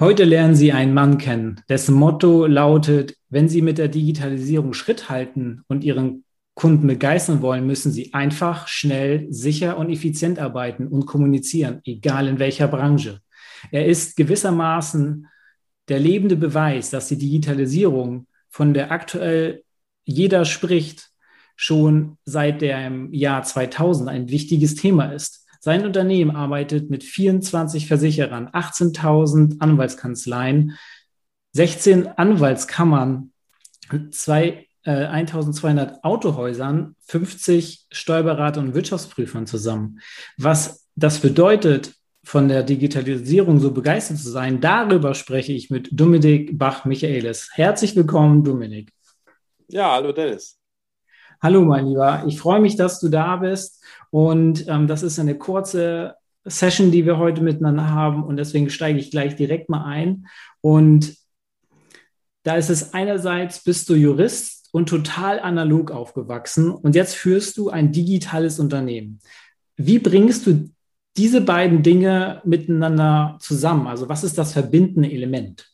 Heute lernen Sie einen Mann kennen, dessen Motto lautet, wenn Sie mit der Digitalisierung Schritt halten und Ihren Kunden begeistern wollen, müssen Sie einfach, schnell, sicher und effizient arbeiten und kommunizieren, egal in welcher Branche. Er ist gewissermaßen der lebende Beweis, dass die Digitalisierung, von der aktuell jeder spricht, schon seit dem Jahr 2000 ein wichtiges Thema ist. Sein Unternehmen arbeitet mit 24 Versicherern, 18.000 Anwaltskanzleien, 16 Anwaltskammern, zwei, äh, 1200 Autohäusern, 50 Steuerberater und Wirtschaftsprüfern zusammen. Was das bedeutet, von der Digitalisierung so begeistert zu sein, darüber spreche ich mit Dominik Bach-Michaelis. Herzlich willkommen, Dominik. Ja, hallo Dennis. Hallo, mein Lieber. Ich freue mich, dass du da bist. Und ähm, das ist eine kurze Session, die wir heute miteinander haben. Und deswegen steige ich gleich direkt mal ein. Und da ist es einerseits, bist du Jurist und total analog aufgewachsen. Und jetzt führst du ein digitales Unternehmen. Wie bringst du diese beiden Dinge miteinander zusammen? Also was ist das verbindende Element?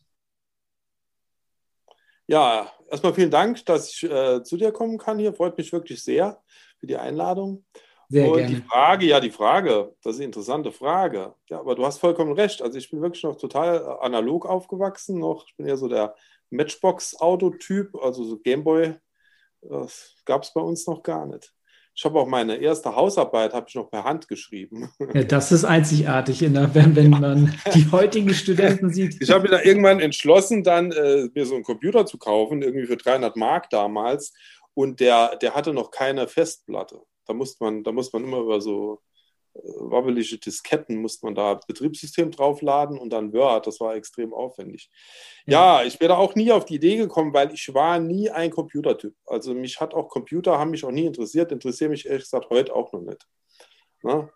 Ja, erstmal vielen Dank, dass ich äh, zu dir kommen kann hier. Freut mich wirklich sehr für die Einladung. Sehr und gerne. die Frage, ja, die Frage, das ist eine interessante Frage. Ja, aber du hast vollkommen recht. Also ich bin wirklich noch total äh, analog aufgewachsen. Noch. Ich bin ja so der Matchbox-Auto-Typ, also so Gameboy. Das gab es bei uns noch gar nicht. Ich habe auch meine erste Hausarbeit habe ich noch per Hand geschrieben. Ja, das ist einzigartig, der, wenn, wenn man die heutigen Studenten sieht. Ich habe mir da irgendwann entschlossen, dann äh, mir so einen Computer zu kaufen, irgendwie für 300 Mark damals. Und der, der hatte noch keine Festplatte. Da musste man, da musste man immer über so wabbelige Disketten musste man da Betriebssystem draufladen und dann Word. Das war extrem aufwendig. Ja, ich wäre auch nie auf die Idee gekommen, weil ich war nie ein Computertyp. Also mich hat auch Computer, haben mich auch nie interessiert, interessieren mich ehrlich gesagt heute auch noch nicht. Na?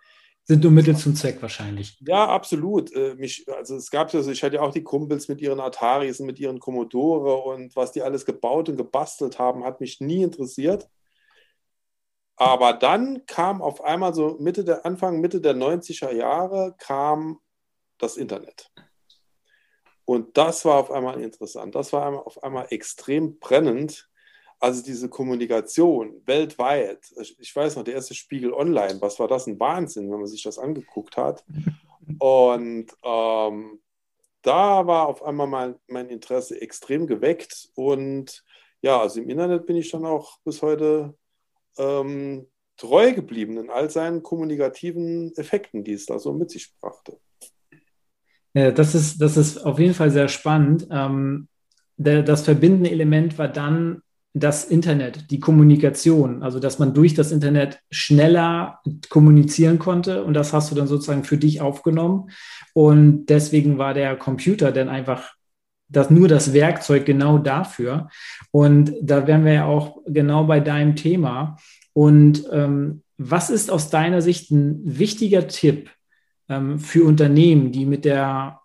Sind nur Mittel zum Zweck wahrscheinlich. Ja, absolut. Äh, mich, also es gab ja, ich hatte ja auch die Kumpels mit ihren Ataris und mit ihren Commodore und was die alles gebaut und gebastelt haben, hat mich nie interessiert. Aber dann kam auf einmal so Mitte der, Anfang, Mitte der 90er Jahre kam das Internet. Und das war auf einmal interessant. Das war auf einmal extrem brennend. Also diese Kommunikation weltweit. Ich weiß noch, der erste Spiegel Online, was war das ein Wahnsinn, wenn man sich das angeguckt hat. Und ähm, da war auf einmal mein, mein Interesse extrem geweckt. Und ja, also im Internet bin ich dann auch bis heute ähm, treu geblieben in all seinen kommunikativen Effekten, die es da so mit sich brachte. Ja, das ist, das ist auf jeden Fall sehr spannend. Ähm, der, das verbindende Element war dann das Internet, die Kommunikation, also dass man durch das Internet schneller kommunizieren konnte und das hast du dann sozusagen für dich aufgenommen und deswegen war der Computer dann einfach das nur das Werkzeug genau dafür. Und da wären wir ja auch genau bei deinem Thema. Und ähm, was ist aus deiner Sicht ein wichtiger Tipp ähm, für Unternehmen, die mit der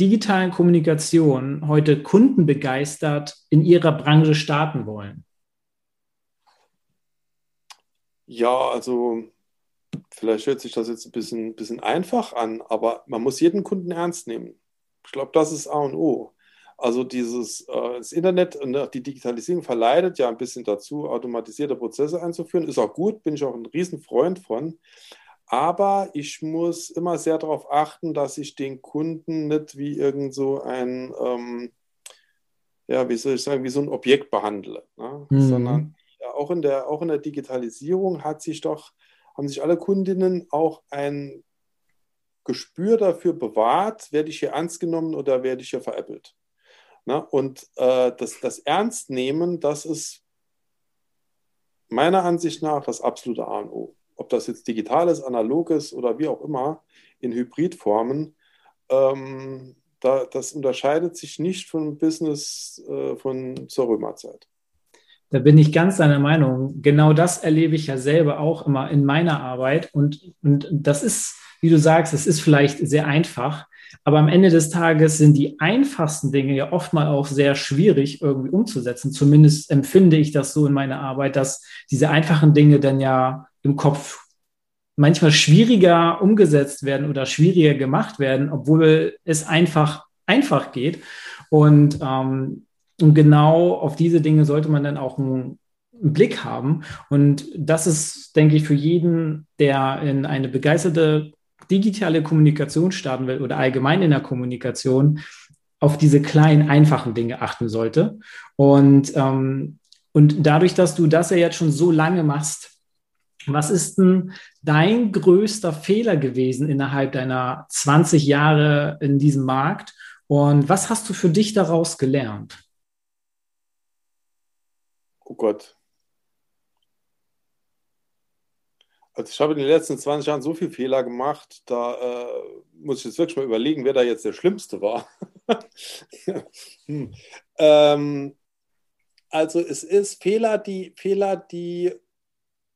digitalen Kommunikation heute Kunden begeistert in ihrer Branche starten wollen? Ja, also vielleicht hört sich das jetzt ein bisschen, bisschen einfach an, aber man muss jeden Kunden ernst nehmen. Ich glaube, das ist A und O. Also dieses äh, das Internet und die Digitalisierung verleitet ja ein bisschen dazu, automatisierte Prozesse einzuführen. Ist auch gut, bin ich auch ein Riesenfreund von. Aber ich muss immer sehr darauf achten, dass ich den Kunden nicht wie irgend so ein, ähm, ja, wie soll ich sagen, wie so ein Objekt behandle. Ne? Mhm. Sondern ja, auch, in der, auch in der Digitalisierung hat sich doch, haben sich alle Kundinnen auch ein Gespür dafür bewahrt, werde ich hier ernst genommen oder werde ich hier veräppelt. Ne? Und äh, das, das Ernstnehmen, das ist meiner Ansicht nach das absolute A und O. Ob das jetzt digital ist, analog ist oder wie auch immer, in Hybridformen, ähm, da, das unterscheidet sich nicht vom Business äh, von zur Römerzeit. Da bin ich ganz deiner Meinung. Genau das erlebe ich ja selber auch immer in meiner Arbeit. Und, und das ist, wie du sagst, es ist vielleicht sehr einfach, aber am Ende des Tages sind die einfachsten Dinge ja oftmal auch sehr schwierig irgendwie umzusetzen. Zumindest empfinde ich das so in meiner Arbeit, dass diese einfachen Dinge dann ja im Kopf manchmal schwieriger umgesetzt werden oder schwieriger gemacht werden, obwohl es einfach einfach geht. Und, ähm, und genau auf diese Dinge sollte man dann auch einen, einen Blick haben. Und das ist, denke ich, für jeden, der in eine begeisterte digitale Kommunikation starten will oder allgemein in der Kommunikation, auf diese kleinen, einfachen Dinge achten sollte. Und, ähm, und dadurch, dass du das ja jetzt schon so lange machst, was ist denn dein größter Fehler gewesen innerhalb deiner 20 Jahre in diesem Markt? Und was hast du für dich daraus gelernt? Oh Gott. Also ich habe in den letzten 20 Jahren so viele Fehler gemacht, da äh, muss ich jetzt wirklich mal überlegen, wer da jetzt der Schlimmste war. hm. ähm, also es ist Fehler, die Fehler, die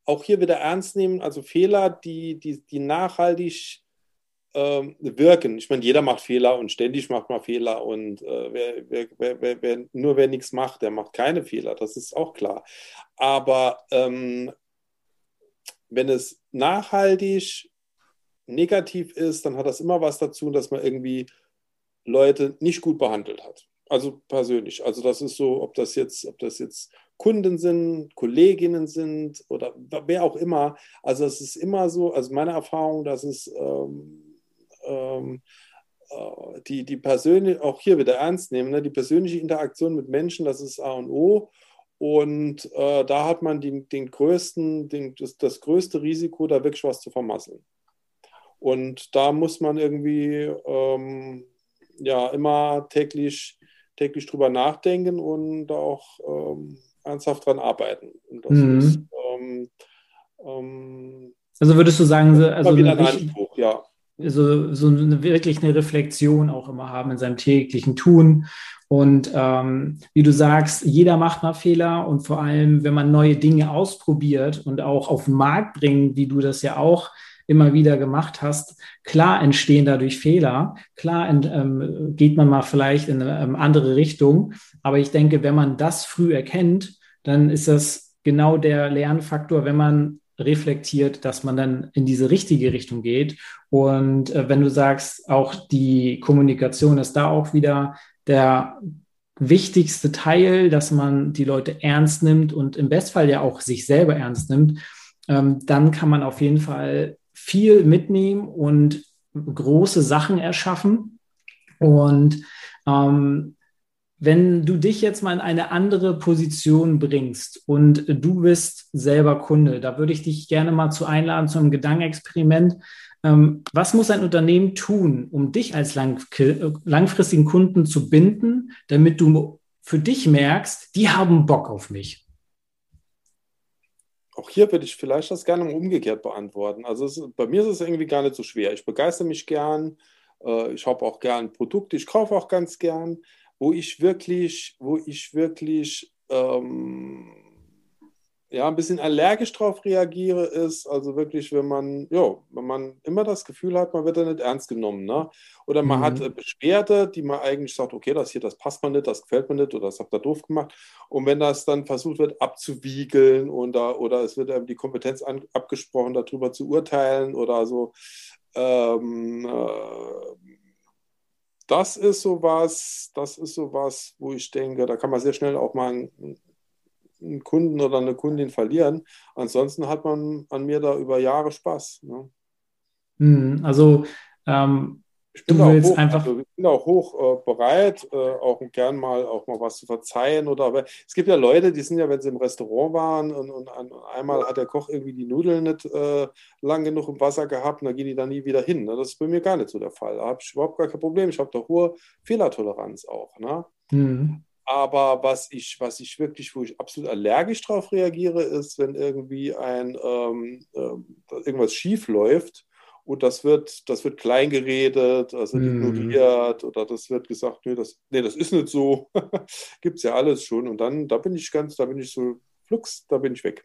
auch hier wieder ernst nehmen, also Fehler, die, die, die nachhaltig ähm, wirken. Ich meine, jeder macht Fehler und ständig macht man Fehler und äh, wer, wer, wer, nur wer nichts macht, der macht keine Fehler, das ist auch klar. Aber ähm, wenn es nachhaltig negativ ist, dann hat das immer was dazu, dass man irgendwie Leute nicht gut behandelt hat. Also persönlich. Also das ist so, ob das jetzt, ob das jetzt Kunden sind, Kolleginnen sind oder wer auch immer. Also es ist immer so, also meine Erfahrung, dass es ähm, ähm, äh, die, die persönliche, auch hier wieder ernst nehmen, ne? die persönliche Interaktion mit Menschen, das ist A und O. Und äh, da hat man den, den größten, den, das, das größte Risiko, da wirklich was zu vermasseln. Und da muss man irgendwie ähm, ja immer täglich, täglich drüber nachdenken und auch ähm, ernsthaft dran arbeiten. Mhm. Ist, ähm, ähm, also würdest du sagen, also wieder ein Anspruch, ja. So, so eine, wirklich eine Reflexion auch immer haben in seinem täglichen Tun und ähm, wie du sagst, jeder macht mal Fehler und vor allem, wenn man neue Dinge ausprobiert und auch auf den Markt bringt, wie du das ja auch immer wieder gemacht hast, klar entstehen dadurch Fehler, klar ähm, geht man mal vielleicht in eine ähm, andere Richtung, aber ich denke, wenn man das früh erkennt, dann ist das genau der Lernfaktor, wenn man reflektiert, dass man dann in diese richtige Richtung geht. Und äh, wenn du sagst, auch die Kommunikation ist da auch wieder der wichtigste Teil, dass man die Leute ernst nimmt und im Bestfall ja auch sich selber ernst nimmt, ähm, dann kann man auf jeden Fall viel mitnehmen und große Sachen erschaffen. Und ähm, wenn du dich jetzt mal in eine andere Position bringst und du bist selber Kunde, da würde ich dich gerne mal zu einladen zu einem Gedankenexperiment. Ähm, was muss ein Unternehmen tun, um dich als lang, langfristigen Kunden zu binden, damit du für dich merkst, die haben Bock auf mich? Auch hier würde ich vielleicht das gerne umgekehrt beantworten. Also es, bei mir ist es irgendwie gar nicht so schwer. Ich begeistere mich gern, äh, ich habe auch gern Produkte, ich kaufe auch ganz gern, wo ich wirklich, wo ich wirklich ähm, ja, ein bisschen allergisch darauf reagiere, ist also wirklich, wenn man, ja, wenn man immer das Gefühl hat, man wird da nicht ernst genommen, ne? Oder man mhm. hat äh, Beschwerde, die man eigentlich sagt, okay, das hier, das passt mir nicht, das gefällt mir nicht oder das habt ihr doof gemacht. Und wenn das dann versucht wird abzuwiegeln oder, oder es wird die Kompetenz an, abgesprochen, darüber zu urteilen oder so, ähm, äh, das ist sowas, das ist sowas, wo ich denke, da kann man sehr schnell auch mal einen, einen Kunden oder eine Kundin verlieren. Ansonsten hat man an mir da über Jahre Spaß. Ne? Hm, also ähm, ich bin, auch hoch, einfach also ich bin auch hoch äh, bereit, äh, auch gern mal auch mal was zu verzeihen. Oder aber es gibt ja Leute, die sind ja, wenn sie im Restaurant waren und, und, und einmal hat der Koch irgendwie die Nudeln nicht äh, lang genug im Wasser gehabt, und dann gehen die da nie wieder hin. Ne? Das ist bei mir gar nicht so der Fall. Da habe ich überhaupt gar kein Problem. Ich habe da hohe Fehlertoleranz auch. Ne? Mhm. Aber was ich, was ich wirklich, wo ich absolut allergisch darauf reagiere, ist, wenn irgendwie ein ähm, äh, irgendwas schief läuft und das wird, das wird klein geredet, also Mhm. ignoriert oder das wird gesagt, nee, das, nee, das ist nicht so. Gibt es ja alles schon. Und dann, da bin ich ganz, da bin ich so, flux, da bin ich weg.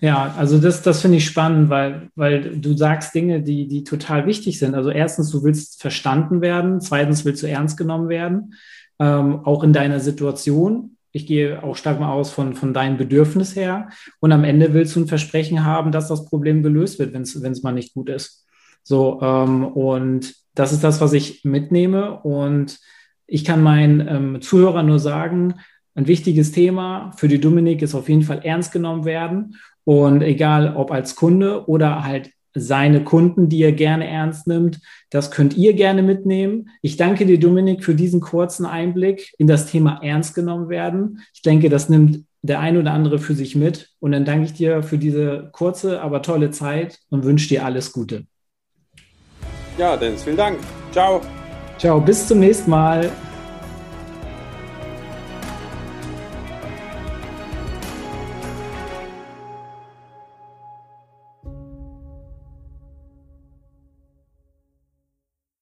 Ja, also das, das finde ich spannend, weil, weil du sagst Dinge, die, die total wichtig sind. Also erstens, du willst verstanden werden, zweitens willst du ernst genommen werden, ähm, auch in deiner Situation. Ich gehe auch stark mal aus von, von deinem Bedürfnis her. Und am Ende willst du ein Versprechen haben, dass das Problem gelöst wird, wenn es mal nicht gut ist. So, ähm, und das ist das, was ich mitnehme. Und ich kann meinen ähm, Zuhörern nur sagen, ein wichtiges Thema für die Dominik ist auf jeden Fall ernst genommen werden. Und egal ob als Kunde oder halt seine Kunden, die er gerne ernst nimmt, das könnt ihr gerne mitnehmen. Ich danke dir, Dominik, für diesen kurzen Einblick in das Thema ernst genommen werden. Ich denke, das nimmt der ein oder andere für sich mit. Und dann danke ich dir für diese kurze, aber tolle Zeit und wünsche dir alles Gute. Ja, Dennis, vielen Dank. Ciao. Ciao, bis zum nächsten Mal.